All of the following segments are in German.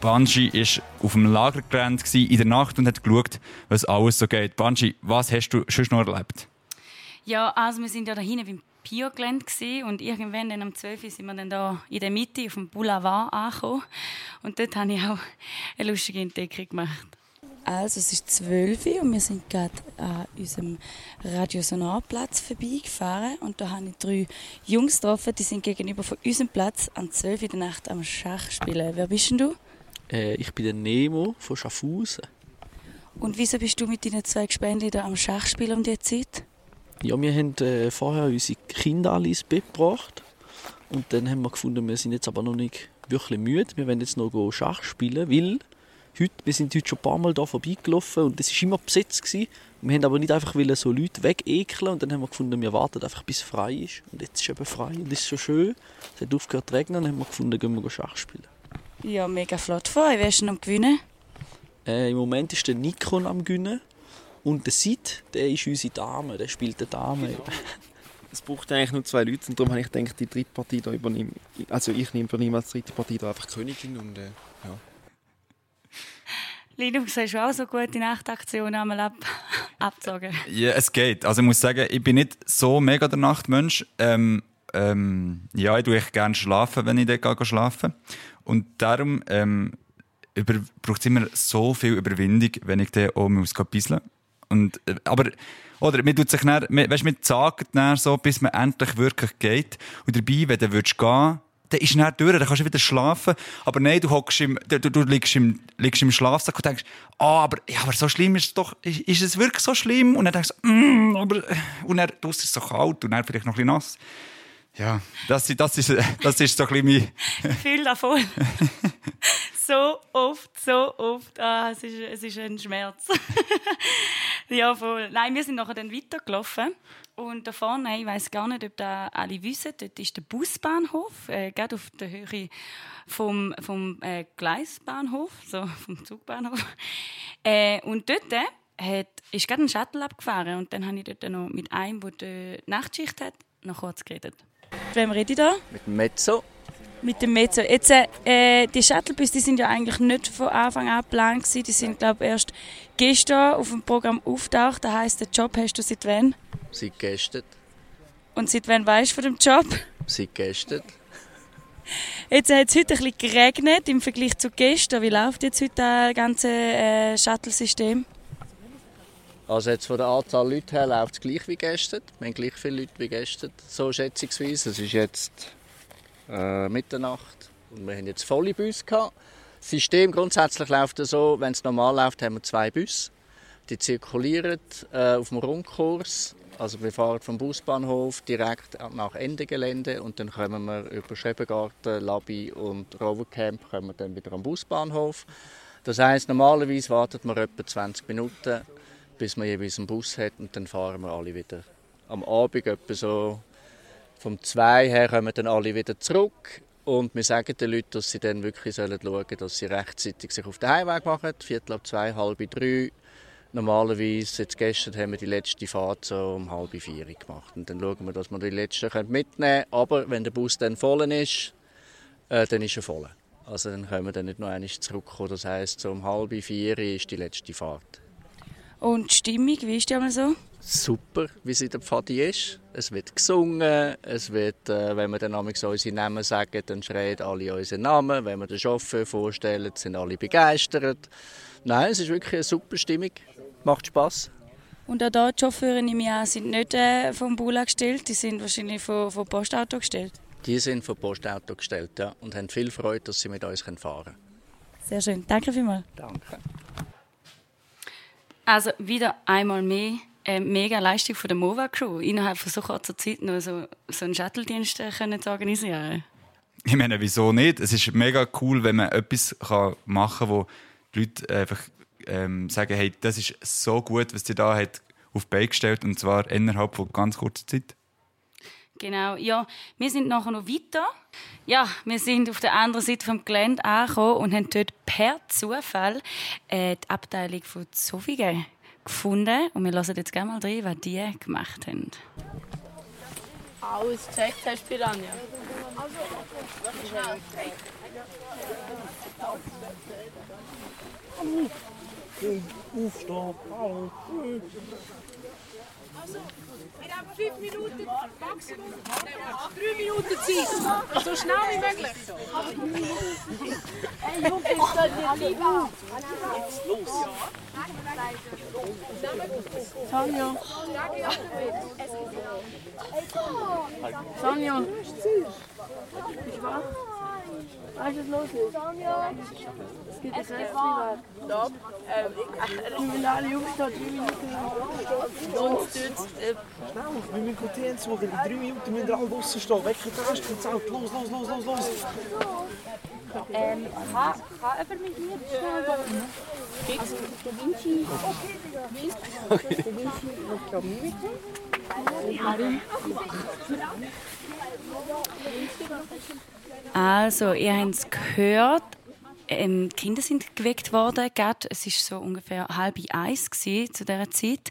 Banji war auf dem Lagergelände in der Nacht und hat geschaut, was alles so geht. Banji, was hast du schon noch erlebt? Ja, also wir sind ja da hinten beim Pio-Gelände und irgendwann dann am 12 Uhr sind wir dann da in der Mitte auf dem Boulevard angekommen und dort habe ich auch eine lustige Entdeckung gemacht. Also es ist 12 Uhr und wir sind gerade an unserem Radiosonarplatz vorbeigefahren und da habe ich drei Jungs getroffen, die sind gegenüber von unserem Platz am 12 Uhr der Nacht am Schach spielen. Wer bist denn du? Äh, ich bin der Nemo von Schaffhausen. Und wieso bist du mit deinen zwei da am Schach spielen um diese Zeit? Ja, wir haben äh, vorher unsere Kinder alle ins Bett gebracht und dann haben wir gefunden, wir sind jetzt aber noch nicht wirklich müde. Wir wollen jetzt noch Schach spielen, weil heute, wir sind heute schon ein paar Mal hier vorbeigelaufen und es war immer besetzt. Gewesen. Wir haben aber nicht einfach so Leute wegekeln und dann haben wir gefunden, wir warten einfach bis es frei ist. Und jetzt ist es eben frei und es ist so schön. Es hat aufgehört zu regnen und dann haben wir gefunden, gehen wir Schach spielen. Ja, mega flott von. Wer ist denn am Gewinnen? Äh, Im Moment ist der Nikon am Gewinnen. Und der Sid, der ist unsere Dame, der spielt die Dame. Es braucht eigentlich nur zwei Leute und darum habe ich gedacht, die dritte Partie da übernehme, also ich übernehme als dritte Partie da einfach Königin und äh, ja. Linux, hast du auch so gute Nachtaktionen einmal ab abgezogen? Ja, es geht. Also ich muss sagen, ich bin nicht so mega der Nachtmensch. Ähm, ähm, ja, ich tue gerne schlafen, wenn ich dort gehe schlafen. Und darum ähm, braucht es immer so viel Überwindung, wenn ich dann auch muss bisschen. Und, äh, aber, oder, man tut sich dann, weißt, man zagt dann so, bis man endlich wirklich geht. Und dabei, wenn du gehen, dann ist es durch, dann kannst du wieder schlafen. Aber nein, du hockst im, du, du liegst im, liegst im Schlafsack und denkst, ah, aber, ja, aber so schlimm ist es doch, ist, ist es wirklich so schlimm? Und dann denkst du, mm, aber, und dann, du ist es so kalt und dann vielleicht noch ein bisschen nass. Ja, das, das, ist, das ist so ein bisschen mein... Gefühl davon. so oft, so oft. Ah, es, ist, es ist ein Schmerz. ja, voll. Nein, wir sind nachher dann weitergelaufen. Und da vorne, ich weiß gar nicht, ob da alle wissen, dort ist der Busbahnhof, äh, gerade auf der Höhe vom, vom äh, Gleisbahnhof, so vom Zugbahnhof. Äh, und dort hat, ist gerade ein Shuttle abgefahren und dann habe ich dort noch mit einem, der die Nachtschicht hat, noch kurz geredet. Mit wem rede ich da? Mit dem Mezzo. Mit dem Mezzo. Jetzt, äh, die Shuttlebus die sind ja eigentlich nicht von Anfang an geplant gewesen. Die sind, glaube ich, erst gestern auf dem Programm auftaucht. Das heisst, den Job hast du seit wann? Seit gestern. Und seit wann weißt du von dem Job? Seit gestern. Jetzt hat es heute ein bisschen geregnet im Vergleich zu gestern. Wie läuft jetzt heute das ganze äh, Shuttle-System? Also jetzt von der Anzahl Leute her läuft es gleich wie gestern. Wir haben gleich viele Leute wie gestern, so schätzungsweise. Es ist jetzt äh, Mitternacht und wir haben jetzt volle Busse gehabt. Das System grundsätzlich läuft so, wenn es normal läuft, haben wir zwei Busse. Die zirkulieren äh, auf dem Rundkurs. Also wir fahren vom Busbahnhof direkt nach Ende Gelände und dann kommen wir über Schrebengarten, Labi und Rovercamp kommen dann wieder am Busbahnhof. Das heißt, normalerweise wartet man etwa 20 Minuten bis man jeweils einen Bus hat und dann fahren wir alle wieder. Am Abend etwa so vom 2 her kommen dann alle wieder zurück und wir sagen den Leuten, dass sie dann wirklich schauen sollen, dass sie rechtzeitig sich auf den Heimweg machen, Viertel ab zwei, halb drei. Normalerweise, jetzt gestern haben wir die letzte Fahrt so um halb vier gemacht. Und dann schauen wir, dass wir die letzte mitnehmen können. Aber wenn der Bus dann voll ist, äh, dann ist er voll. Also dann können wir dann nicht noch einmal zurückkommen. Das heisst, so um halb vier ist die letzte Fahrt. Und die Stimmung, wie ist die einmal so? Super, wie sie in der Pfadi ist. Es wird gesungen, es wird, äh, wenn wir dann so unsere Namen sagen, dann schreien alle unsere Namen. Wenn wir den Chauffeur vorstellen, sind alle begeistert. Nein, es ist wirklich eine super Stimmung. Macht Spaß. Und auch hier, die Chauffeure im Jahr sind nicht äh, vom Bula gestellt, die sind wahrscheinlich vom, vom Postauto gestellt? Die sind vom Postauto gestellt, ja. Und haben viel Freude, dass sie mit uns fahren können. Sehr schön. Danke vielmals. Danke. Also wieder einmal mehr eine mega Leistung von der Mova Crew, innerhalb von so kurzer Zeit noch so, so einen Shuttle-Dienst zu organisieren. Ich meine, wieso nicht? Es ist mega cool, wenn man etwas machen kann, wo die Leute einfach ähm, sagen, hey, das ist so gut, was ihr da hat auf die Beine gestellt und zwar innerhalb von ganz kurzer Zeit. Genau, ja. Wir sind nachher noch weiter. Ja, wir sind auf der anderen Seite vom Gelände angekommen und haben dort per Zufall äh, die Abteilung von Zofingen gefunden. Und wir hören jetzt gerne mal rein, was die gemacht haben. Alles gecheckt hast, Piranha. Wir haben fünf Minuten Maximum. Drei Minuten Zeit. So schnell wie möglich. Hey Jungs, ich soll dir lieber. Sonja. Sonja. Bist du wach? Weißt du, was los ist? Es gibt ein Restaurant. Stopp. Will alle Jungs da drei Minuten lang. Uns tut's. äh, Wir müssen Container suchen. In drei Minuten müssen wir alle draußen stehen. Weg mit der Rest vom Zelt. Los, los, los, los, los. Ähm, kann, kann jemand mit mir schnell gehen? Also, der Vinci. Okay, Der Vinci wird, glaube ich, mit. Also, ihr habt es gehört. Ähm, die Kinder sind geweckt worden. Gerade, es war so ungefähr halb eins zu dieser Zeit.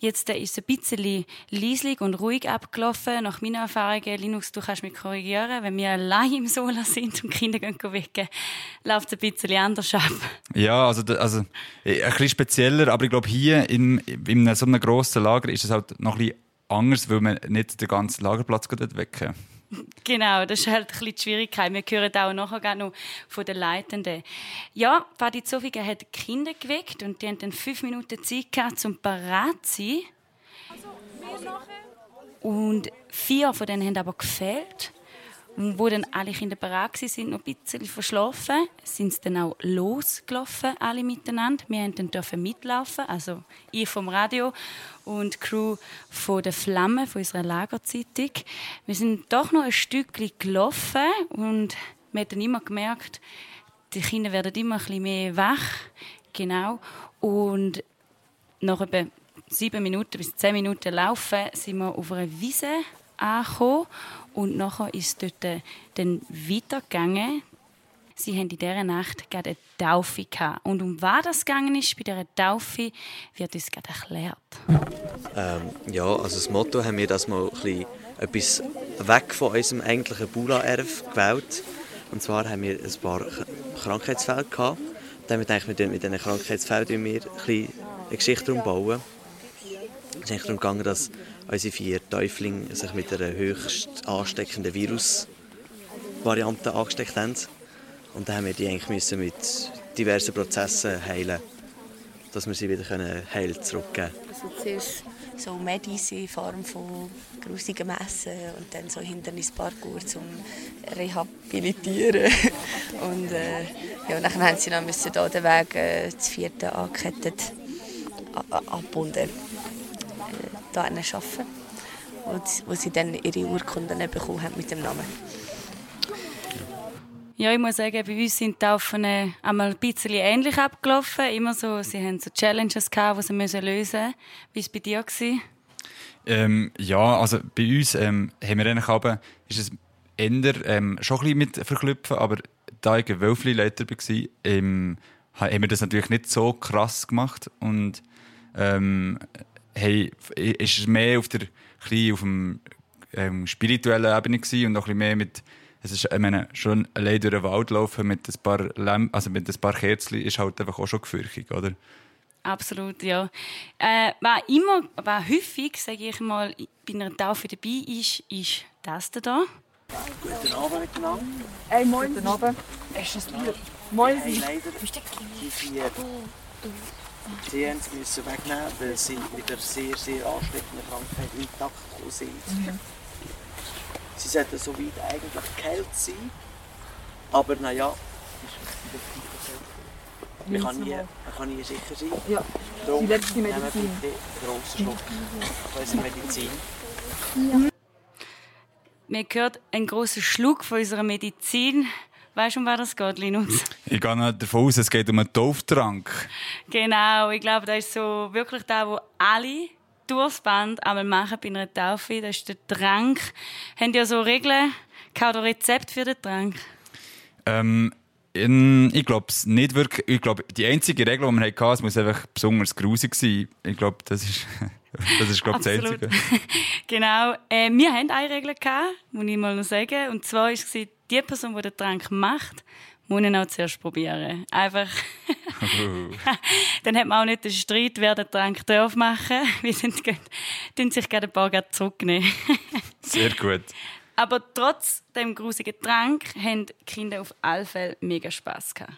Jetzt äh, ist es ein bisschen leislich und ruhig abgelaufen. Nach meinen Erfahrungen, Linux, du kannst mich korrigieren, wenn wir allein im Solar sind und die Kinder gehen wecken, läuft es ein bisschen anders ab. Ja, also, also äh, ein bisschen spezieller, aber ich glaube, hier in, in so einem grossen Lager ist es halt noch ein bisschen anders, weil man nicht den ganzen Lagerplatz wecken Genau, das ist halt ein bisschen die Schwierigkeit. Wir hören auch nachher noch von den Leitenden. Ja, Fadi Zofingen hat die Kinder geweckt und die haben dann fünf Minuten Zeit gehabt, um bereit zu sein. Und vier von denen haben aber gefehlt. Und wo dann alle Kinder bereit waren, noch ein bisschen verschlafen, sind sie dann auch losgelaufen, alle miteinander. Wir haben dann mitlaufen, also ich vom Radio und die Crew von der Flamme, von unserer Lagerzeitung. Wir sind doch noch ein Stückchen gelaufen und man hat dann immer gemerkt, die Kinder werden immer ein bisschen mehr wach. Genau. Und nach etwa sieben Minuten bis zehn Minuten Laufen sind wir auf einer Wiese angekommen und nachher ist es dort äh, dann weitergegangen. Sie haben in dieser Nacht gerade eine Taufe gehabt. Und um was das gegangen ist bei dieser Taufe, wird uns gerade erklärt. Ähm, ja, also das Motto haben wir das mal ein etwas weg von unserem eigentlichen Bula-Erf gewählt. Und zwar haben wir ein paar Krankheitsfälle gehabt. Dann haben wir mit diesen Krankheitsfällen wir ein eine Geschichte umbauen. Es ist darum gegangen, dass unsere vier Täuflinge sich mit einer höchst ansteckenden Virusvariante angesteckt haben. Und dann haben wir die eigentlich müssen mit diversen Prozessen heilen, dass wir sie wieder können heil zurückgeben können. Also zuerst so Medis in Form von grusigen Messen und dann so Hindernisparcours zum Rehabilitieren. Und äh, ja, dann haben sie noch da den Weg äh, das vierte angekettet abbunden da arbeiten, wo, sie- wo sie dann ihre Urkunden bekommen haben mit dem Namen. Ja, ich muss sagen, bei uns sind die Taufen äh, einmal ein bisschen ähnlich abgelaufen. Immer so, sie haben so Challenges gehabt, die sie müssen lösen mussten. Wie war es bei dir? Gewesen? Ähm, ja, also bei uns ähm, haben wir eigentlich aber, ist es eher ähm, schon ein bisschen mit verklüpfen, aber da ich ein Wölfli-Leiter war, ähm, ha- haben wir das natürlich nicht so krass gemacht und ähm, hey, ist es mehr auf der bisschen auf dem ähm, spirituellen Ebene gewesen und auch ein bisschen mehr mit es ist, ich meine, schon allein durch den Wald laufen mit ein paar Lämp also mit ein paar Kerzen ist halt einfach auch schon gefürchtig, oder? Absolut, ja. Äh, was immer, was häufig, sage ich mal, bei einer Taufe dabei ist, ist das da. Guten Abend miteinander. Ey, moin. Guten Abend. Ist das Bier? Moin, Sie. Leider die vier Sie haben es müssen wegnehmen, weil sie mit einer sehr, sehr ansteckenden Krankheit intakt gekommen sind. Sie sollten so weit eigentlich geheilt sein, aber naja, man kann nie, man kann nie sicher sein. Ja, Darum die letzte nehmen wir Medizin. bitte einen grossen Schluck von unserer Medizin. Man hört einen grossen Schluck von unserer Medizin. Weißt du, um was das geht, Linus? Ich gehe davon aus, es geht um einen Tauftrank. Genau, ich glaube, das ist so wirklich das, was alle durchs Band einmal machen bei einer Taufe. Das ist der Trank. Habt ihr so Regeln oder Rezept für den Trank? Ähm, ich glaube es nicht wirklich. Ich glaube, die einzige Regel, die wir hatten, es muss einfach besonders grusig sein. Ich glaube, das ist. Das ist, glaube ich, das. Einzige. genau. Äh, wir hatten eine Regel, gehabt, muss ich mal noch sagen. Und zwar war es, die Person, die den Trank macht, muss ihn auch zuerst probieren. Einfach. dann hat man auch nicht den Streit, wer den Trank darf machen. Wir sind, tun sich gerade ein paar gerade zurücknehmen. Sehr gut. Aber trotz dem grusigen Trank haben die Kinder auf alle Fälle mega Spass gehabt.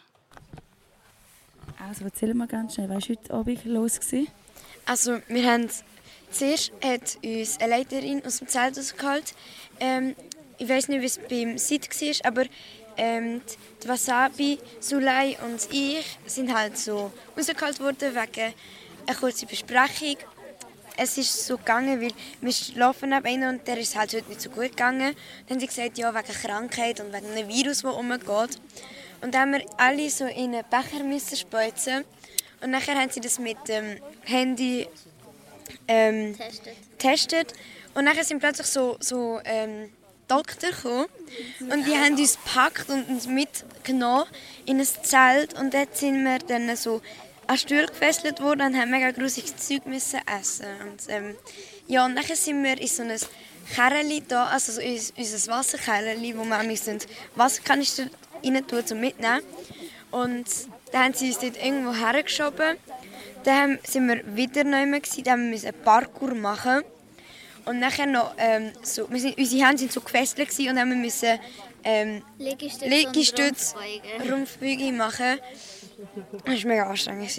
Also erzähl mal ganz schnell, was war heute Abend los? Gewesen? Also wir haben zuerst hat uns eine Leiterin aus dem Zelt rausgeholt. Ähm, ich weiß nicht, wie es beim Sid war, aber ähm, die Wasabi, Sulei und ich sind halt so rausgeholt worden wegen einer kurzen Besprechung. Es ist so gegangen, weil wir schlafen neben ihnen und der ist halt heute nicht so gut gegangen. Dann haben sie gesagt, ja, wegen Krankheit und wegen einem Virus, das umgeht. Und dann haben wir alle so in einen Becher müssen. Und nachher haben sie das mit dem Handy ähm, getestet. Und nachher sind plötzlich so, so ähm, Doktor gekommen. Und die haben uns gepackt und uns mitgenommen in ein Zelt. Und dort sind wir dann so an Stuhl gefesselt worden und haben mega grusiges Zeug müssen essen. Und, ähm, ja, und nachher sind wir in so ein Kerli da, also so in unser Wasserkerli, wo wir Wasserkanister rein tun zum mitnehmen. Und dann haben sie uns dort irgendwo hergeschoben. Dann sind wir wieder neu gewesen, dann mussten wir einen Parkour machen. Und nachher noch, ähm, so, wir sind, unsere Hände sind so gefesselt und dann haben wir ähm, Liegestütze, Rumpfbeuge machen. Das war mega anstrengend.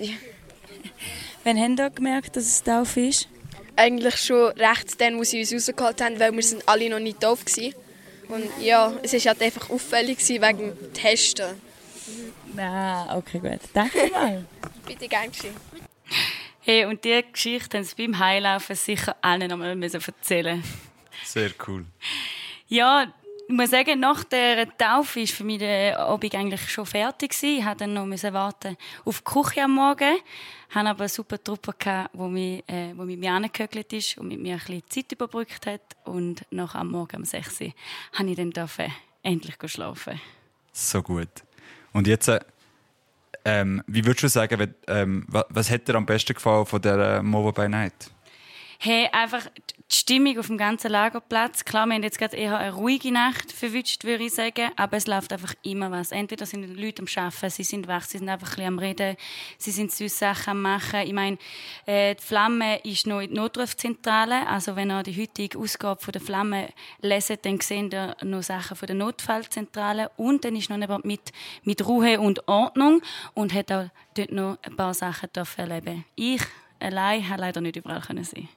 Wann haben ihr gemerkt, dass es tauf ist? Eigentlich schon recht dann, wo sie uns rausgeholt haben, weil wir sind alle noch nicht tauf waren. Und ja, es war halt einfach auffällig wegen dem Testen. Ah, okay, gut. Danke mal. Bitte gern geschehen. Hey, und diese Geschichte haben sie beim Heilaufen sicher allen nochmal müssen erzählen Sehr cool. Ja, ich muss sagen, nach der Taufe war für mich der Abend eigentlich schon fertig. Ich musste dann noch müssen warten auf die Küche am Morgen. Ich hatte aber eine super Truppe, die mich, äh, die mit mir angehöckelt ist und mit mir ein bisschen Zeit überbrückt hat. Und nach am Morgen um 6 Uhr durfte ich dann endlich schlafen. So gut. Und jetzt, äh, ähm, wie würdest du sagen, ähm, was, was hat dir am besten gefallen von der Mobile by Night? Hey, einfach die Stimmung auf dem ganzen Lagerplatz. Klar, wir haben jetzt gerade eher eine ruhige Nacht verwünscht, würde ich sagen. Aber es läuft einfach immer was. Entweder sind die Leute am Arbeiten, sie sind wach, sie sind einfach ein bisschen am Reden, sie sind süße Sachen am Machen. Ich meine, äh, die Flamme ist noch in der Notrufzentrale. Also, wenn ihr die heutige Ausgabe von der Flamme leset, dann seht ihr noch Sachen von der Notfallzentrale. Und dann ist noch jemand mit, mit Ruhe und Ordnung und hat auch dort noch ein paar Sachen erleben. Ich allein habe leider nicht überall sein.